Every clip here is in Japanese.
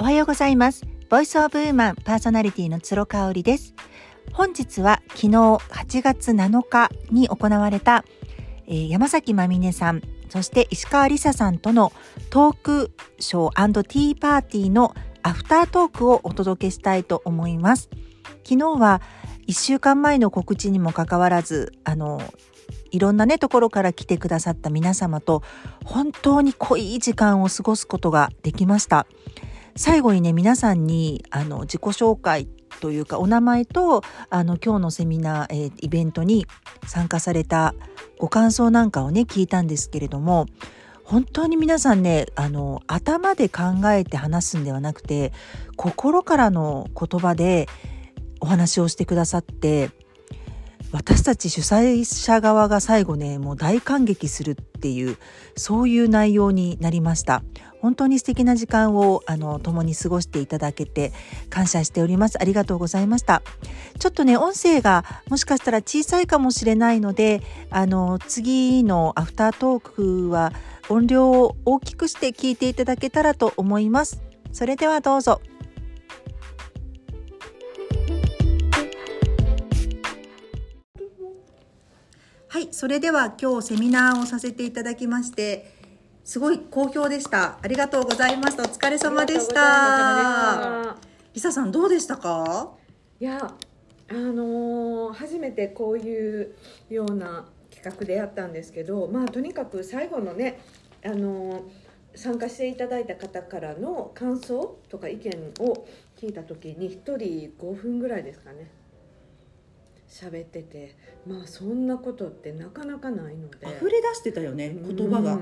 おはようございます。ボイスオブウーマンパーソナリティの鶴香織です。本日は昨日8月7日に行われた、えー山崎まみねさん、そして石川りささんとのトークショーティーパーティーのアフタートークをお届けしたいと思います。昨日は1週間前の告知にもかかわらず、あの、いろんなね、ところから来てくださった皆様と本当に濃い時間を過ごすことができました。最後にね、皆さんにあの自己紹介というかお名前とあの今日のセミナー、えーイベントに参加されたご感想なんかをね、聞いたんですけれども、本当に皆さんね、あの、頭で考えて話すんではなくて、心からの言葉でお話をしてくださって、私たち主催者側が最後ね、もう大感激するっていう、そういう内容になりました。本当に素敵な時間を、あの、共に過ごしていただけて感謝しております。ありがとうございました。ちょっとね、音声がもしかしたら小さいかもしれないので、あの、次のアフタートークは音量を大きくして聞いていただけたらと思います。それではどうぞ。はい、それでは今日セミナーをさせていただきまして、すごい好評でした。ありがとうございました。お疲れ様でした。リサさんどうでしたか？いやあのー初めてこういうような企画でやったんですけどまあとにかく最後のねあのー参加していただいた方からの感想とか意見を聞いた時に1人5分ぐらいですかね喋っててまあそんなことってなかなかないので。溢れ出してたよね言葉が、う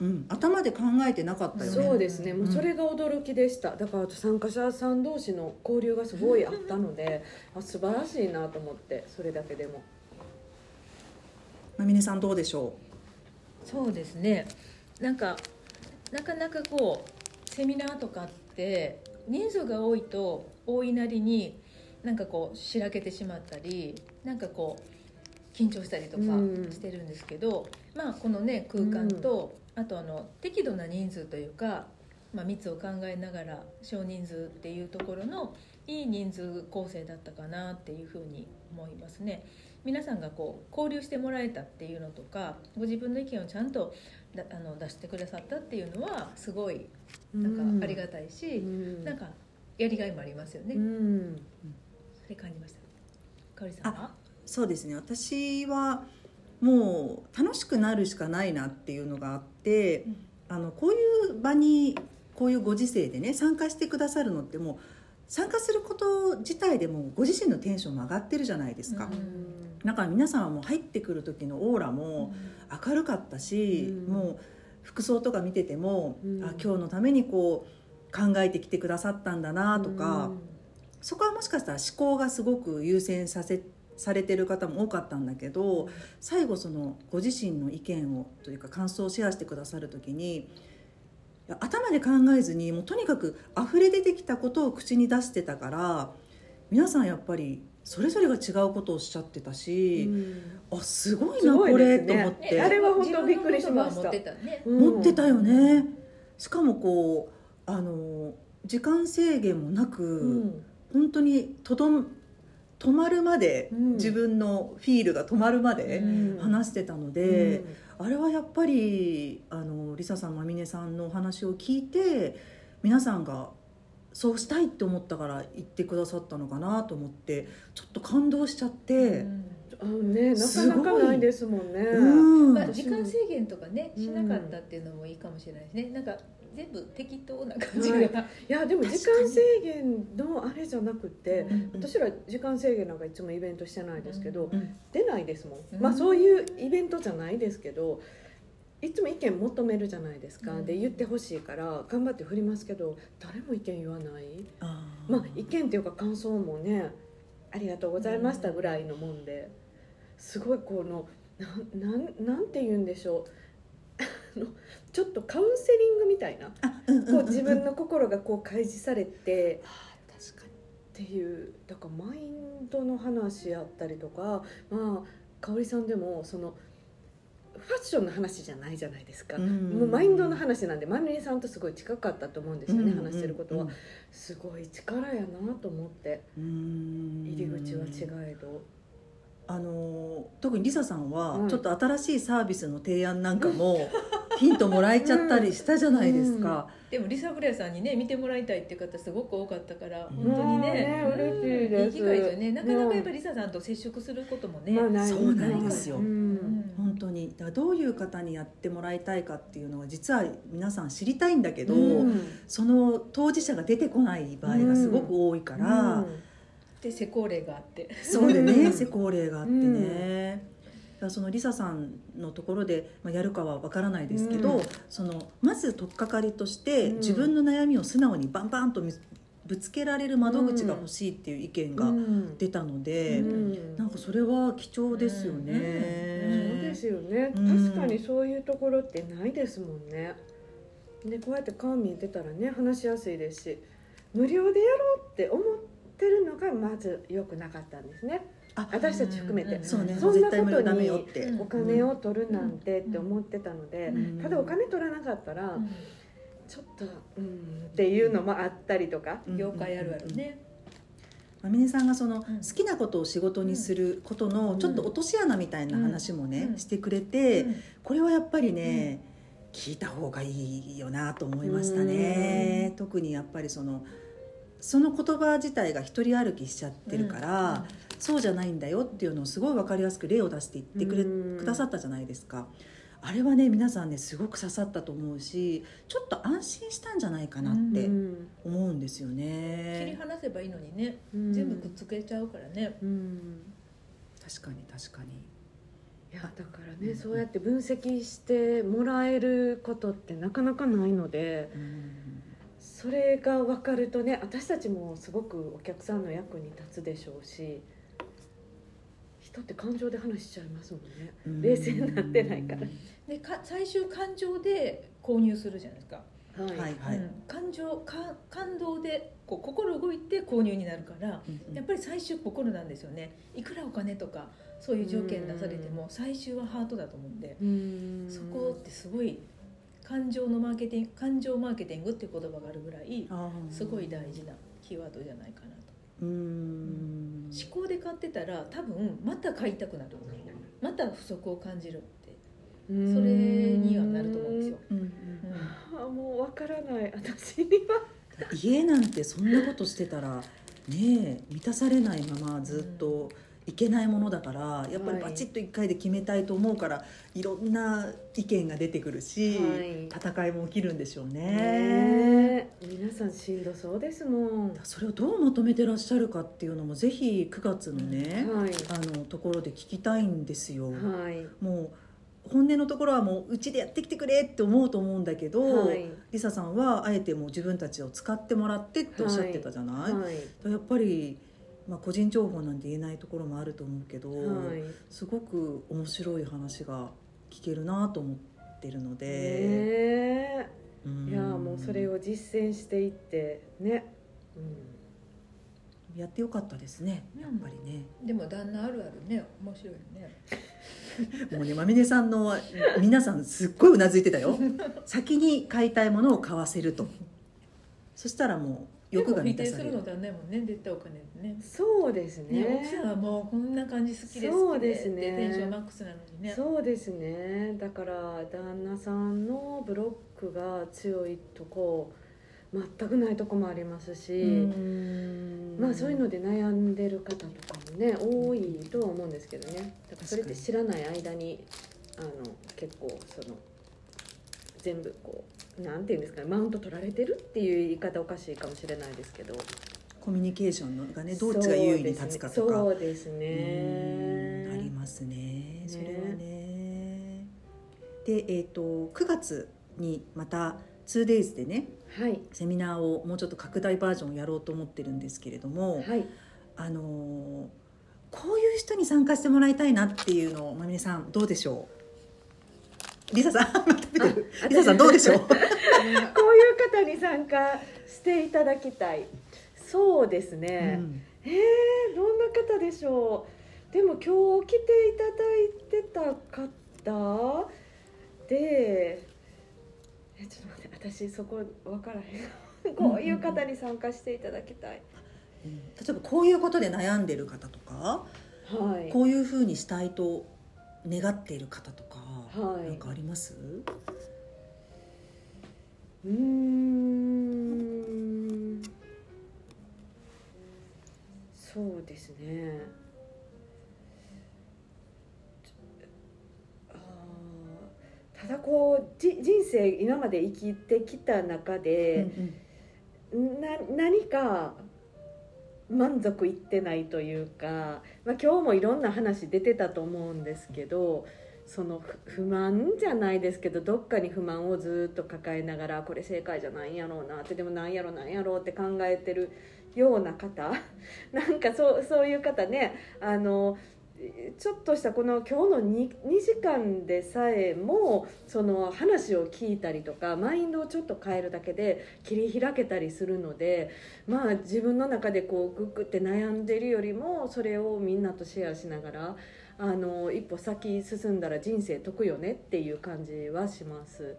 うん。ん頭で考えてなかったよね。そうですね。もううんそれが驚きでした、だから参加者さん同士の交流がすごいあったのであ素晴らしいなと思ってそれだけでも。まみねさんどうでしょそうですね。なんかなかなかこうセミナーとかって人数が多いと多いなりになんかこうしらけてしまったりなんかこう緊張したりとかうん。してるんですけど、まあこのね空間と、あとあの適度な人数というか、まあ、密を考えながら少人数っていうところのいい人数構成だったかなっていうふうに思いますね。皆さんがこう交流してもらえたっていうのとかご自分の意見をちゃんとだあの出してくださったっていうのはすごいなんかありがたいし、うん。なんかやりがいもありますよね、うんそれ感じました。かおりさんは？うそうですね。私はもう楽しくなるしかないなっていうのがあって、うん。あのこういう場にこういうご時世でね参加してくださるのってもう参加すること自体でもご自身のテンションも上がってるじゃないですか、うん。だから皆さんはもう入ってくる時のオーラも明るかったし、うん。もう服装とか見てても、うん。あ今日のためにこう考えてきてくださったんだなとか、そこはもしかしたら思考がすごく優先させされてる方も多かったんだけど最後そのご自身の意見をというか感想をシェアしてくださる時に頭で考えずにもうとにかく溢れ出てきたことを口に出してたから皆さんやっぱりそれぞれが違うことをおっしゃってたうし、ん。あすごいすなこれ、と思って、ねあれは本当びっくりしました。持ってたね。うん。持ってたよね。しかもこうあの時間制限もなく、うん本当にとどん止まるまで、うん。自分のフィールが止まるまでうん。話してたので、あれはやっぱりあのリサさんまみねさんのお話を聞いて皆さんがそうしたいって思ったから言ってくださったのかなと思ってちょっと感動しちゃって、うん。あのねなかすごないかないですもんね。うん。まあ、時間制限とかねうんしなかったっていうのもいいかもしれないですね。なんか全部適当な感じが、はい。いやでも時間制限のあれじゃなくてうん。私ら時間制限なんかいつもイベントしてないですけど、うん。出ないですもん、うん。まあそういうイベントじゃないですけどいつも意見求めるじゃないですか、うん。で言ってほしいから頑張って振りますけど誰も意見言わない。まあ意見っていうか感想もねありがとうございましたぐらいのもんですごいこのなんなんなんて言うんでしょう。あのちょっとカウンセリングみたいな。あう自分の心がこう開示されて。確かにっていうだからマインドの話やったりとかまあ香織さんでもそのファッションの話じゃないじゃないですか、うんもうマインドの話なんでまみれさんとすごい近かったと思うんですよね、うん話してることは、うんすごい力やなと思って。うん。入り口は違えど。あの特にリサさんはうん。ちょっと新しいサービスの提案なんかも ヒントもらえちゃったりしたじゃないですか、でもリサ・フレアさんにね見てもらいたいっていう方すごく多かったからうん。本当にね。嬉しいです。いい機会ですよね。なかなかやっぱりリサさんと接触することもね、まあないそうなんですよ。うん。うん本当に。だからどういう方にやってもらいたいかっていうのは実は皆さん知りたいんだけど、うん。その当事者が出てこない場合がすごく多いから、で施工例があって。そうでうんね。施工例があってね、そのリサさんのところで、まあ、やるかはわからないですけど、うん。そのまず取っかかりとして、うん。自分の悩みを素直にバンバンとみぶつけられる窓口が欲しいっていう意見がうん。出たので、うん。なんかそれは貴重ですよそうね。ですよね、うん。確かにそういうところってないですもんね。でこうやって顔見えてたらね話しやすいですし無料でやろうって思ってるのがまず良くなかったんですねあ私たち含めて、うんそうね。そんな絶対無料ダことにメよって、うん。お金を取るなんてって思ってたので、うん。ただお金取らなかったら、うん。ちょっとうんっていうのもあったりとか、うん。業界あるあるね、まみねさんがそのうん。好きなことを仕事にすることのうん。ちょっと落とし穴みたいな話もね、うん。してくれて、うん。これはやっぱりね、聞いた方がいいよなと思いましたね、特にやっぱりそのその言葉自体が一人歩きしちゃってるから、そうじゃないんだよっていうのをすごい分かりやすく例を出して言ってくれ、うん。くださったじゃないですか。あれはね皆さんねすごく刺さったと思うしちょっと安心したんじゃないかなってうん思うんですよ切りね、離せばいいのにね、うん。全部くっつけちゃうからね、うん。確かに確かに。いやだからね、そうやって分析してもらえることってなかなかないのでうん。それが分かるとね私たちもすごくお客さんの役に立つでしょうし人って感情で話しちゃいますもんね。うん。冷静になってないから。でか最終感情で購入するじゃないですか、はい。はいはい、うん。感情か感動でこう心動いて購入になるからうんうん。やっぱり最終心なんですよね。いくらお金とかそういう条件出されても最終はハートだと思うんでうん。そこってすごい感情のマーケティング感情マーケティングっていう言葉があるぐらいすごい大事なキーワードじゃないかなとうーん。思考で買ってたら多分また買いたくなるまた不足を感じるって。うん。それにはなると思うんですよ、うん。うんうんあもう分からない私には。家なんてそんなことしてたらねえ満たされないままずっといけないものだからやっぱりバチッと1回で決めたいと思うからいろんな意見が出てくるし、はい。戦いも起きるんでしょうね。皆さんしんどそうですもん。それをどうまとめてらっしゃるかっていうのもぜひ9月のね、はい。あのところで聞きたいんですよ。はい。もう本音のところはもううちでやってきてくれって思うと思うんだけど、はい。リサさんはあえてもう自分たちを使ってもらってっておっしゃってたじゃない、はい。やっぱり、まあ、個人情報なんて言えないところもあると思うけど、はい。すごく面白い話が聞けるなと思ってるので、ねうん。えいやもうそれを実践していってね、やってよかったですねやっぱりね。でも旦那あるあるね面白いよね。もうねまみねさんの皆さんすっごいうなずいてたよ。先に買いたいものを買わせると。そしたらもう欲が満たされる。定するの旦那やもんね絶対お金でねうん、そうですね。ね奥さんはもうこんな感じ好きですそうでですね。テンションマックスなのにね。そうですね。だから旦那さんのブロックが強いとこ全くないとこもありますし、まあそういうので悩んでる方とかもね多いとは思うんですけどね。だからそれって知らない間にあの結構その全部こうなんていうんですかねマウント取られてるっていう言い方おかしいかもしれないですけど。コミュニケーションのがねどっちが優位に立つかとか。そうですうんねありますね。それはね。でえっ、と9月にまた 2days でねはい。セミナーをもうちょっと拡大バージョンをやろうと思ってるんですけれども、はい。あのーこういう人に参加してもらいたいなっていうのをまみねさんどうでしょう？リサさん リサさんどうでしょう？こういう方に参加していただきたい。そうですね、うん。えー、どんな方でしょう？でも今日来ていただいてた方？でえちょっと待って私そこ分からへん。こういう方に参加していただきたい、うん。例えばこういうことで悩んでる方とかはい。こういうふうにしたいと願っている方とか、はい。なんかあります？うーん。そうですね。あー。ただこうじ人生今まで生きてきた中で、な何か満足いってないというか、まあ、今日もいろんな話出てたと思うんですけどその不満じゃないですけどどっかに不満をずっと抱えながらこれ正解じゃないんやろうなってでもなんやろなんやろうって考えてるような方。なんかそうそういう方ねあのちょっとしたこの今日の 2, 2時間でさえもその話を聞いたりとかマインドをちょっと変えるだけで切り開けたりするのでまあ自分の中でこうグッグって悩んでるよりもそれをみんなとシェアしながらあの一歩先進んだら人生得よねっていう感じはします。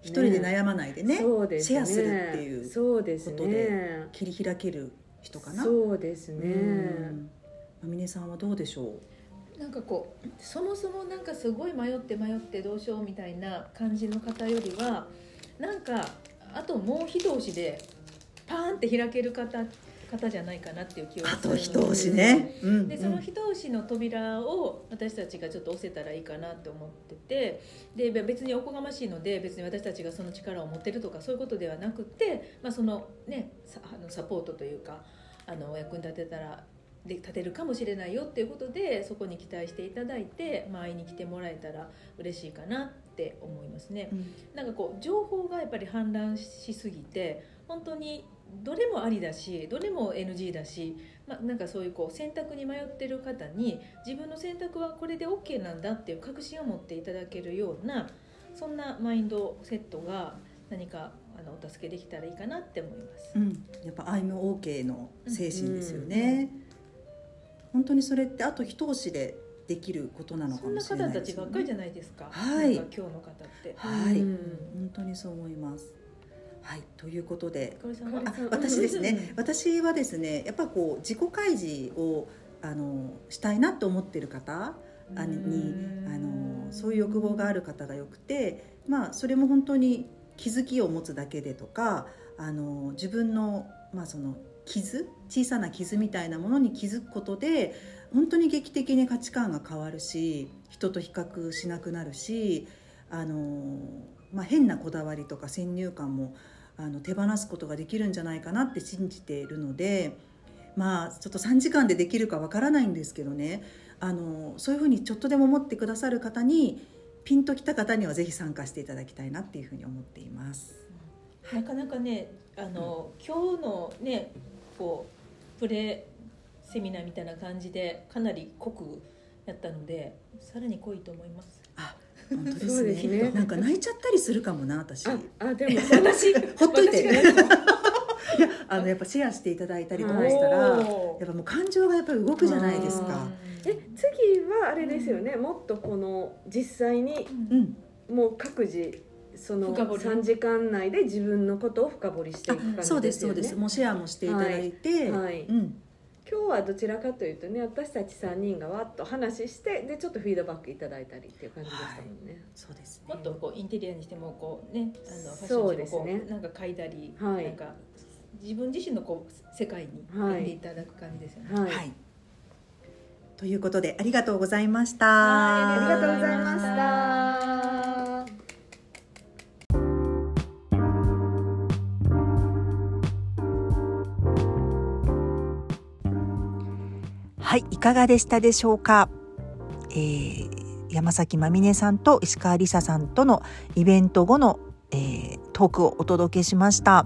一人で悩まないでねそうですね。シェアするっていうそうですことねで切り開ける人かな？そうですね。うん。まみねさんはどうでしょなんかこうそもそもなんかすごい迷って迷ってどうしようみたいな感じの方よりはなんかあともう一押しでパーンって開ける方方じゃないかなっていう気はするので。と一押しね、うんでその一押しの扉を私たちがちょっと押せたらいいかなって思ってて。で別におこがましいので別に私たちがその力を持ってるとかそういうことではなくて、まあ、そのねさあのサポートというかあのお役に立てたらで立てるかもしれないよっていうことでそこに期待していただいて、まあ、会いに来てもらえたら嬉しいかなって思いますね。うん。なんかこう情報がやっぱり氾濫しすぎて本当にどれもありだしどれも NG だし、まあ、なんかそういうこう選択に迷ってる方に自分の選択はこれで OK なんだっていう確信を持っていただけるようなそんなマインドセットが何かあのお助けできたらいいかなって思います。うん、やっぱ「I'm OK」の精神ですよね、本当にそれってあと一押しでできることなのかそんなもしれない方たですよね。ちばっかりじゃないですか。はい。今日の方って。はい、うん。本当にそう思いますはいということで私ですね。私はですねやっぱこう自己開示をあのしたいなと思ってる方あにうん。あのそういう欲望がある方がよくてまあそれも本当に気づきを持つだけでとかあの自分の,、まあその傷小さな傷みたいなものに気づくことで本当に劇的に価値観が変わるし人と比較しなくなるしあの、まあ、変なこだわりとか先入観もあの手放すことができるんじゃないかなって信じているのでまあちょっと3時間でできるかわからないんですけどねあのそういうふうにちょっとでも思ってくださる方にピンときた方にはぜひ参加していただきたいなっていうふうに思っています。なかなかねあの、今日のねこうプレセミナーみたいな感じでかなり濃くやったのでさらに濃いと思います。あ本当ですね。ですね。なんか泣いちゃったりするかもな私。ああでも私ほっといて。いやあのやっぱシェアしていただいたりとかしたら、やっぱもう感情がやっぱり動くじゃないですか。え次はあれですよね、もっとこの実際にうん、もう各自その深掘り。3時間内で自分のことを深掘りしていく感じですよね。そうですそうです。もうシェアもしていただいて、はい。はい。うん、今日はどちらかというとね私たち3人がわっと話してでちょっとフィードバックいただいたりっていう感じでしたもんね、そうですね。もっとこうインテリアにしてもこうねあのファッシそうョンにしてもこですねうなんか書いたり、はいなんか自分自身のこう世界に入っていただく感じですよね。はい、はい。ということでありがとうございました。ありがとうございましたはい、いかがでしたでしょうか？えー山崎まみねさんと石川梨沙さんとのイベント後の、えートークをお届けしました。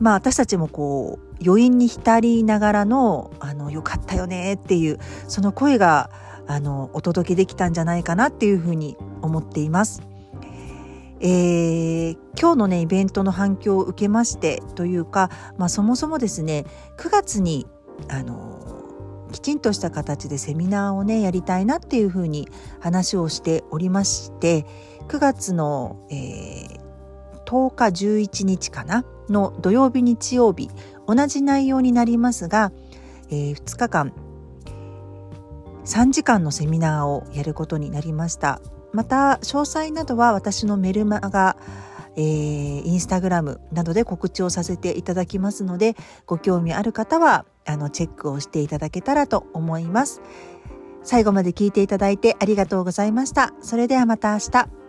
まあ私たちもこう余韻に浸りながらのあの良かったよねっていうその声があのお届けできたんじゃないかなっていうふうに思っています。えー今日のねイベントの反響を受けましてというか、まあ、そもそもですね9月にあのきちんとした形でセミナーをねやりたいなっていうふうに話をしておりまして9月の、えー、10日11日かなの土曜日日曜日同じ内容になりますが、えー、2日間3時間のセミナーをやることになりました。また詳細などは私のメルマガえー、インスタグラムなどで告知をさせていただきますのでご興味ある方はあのチェックをしていただけたらと思います。最後まで聞いていただいてありがとうございました。それではまた明日。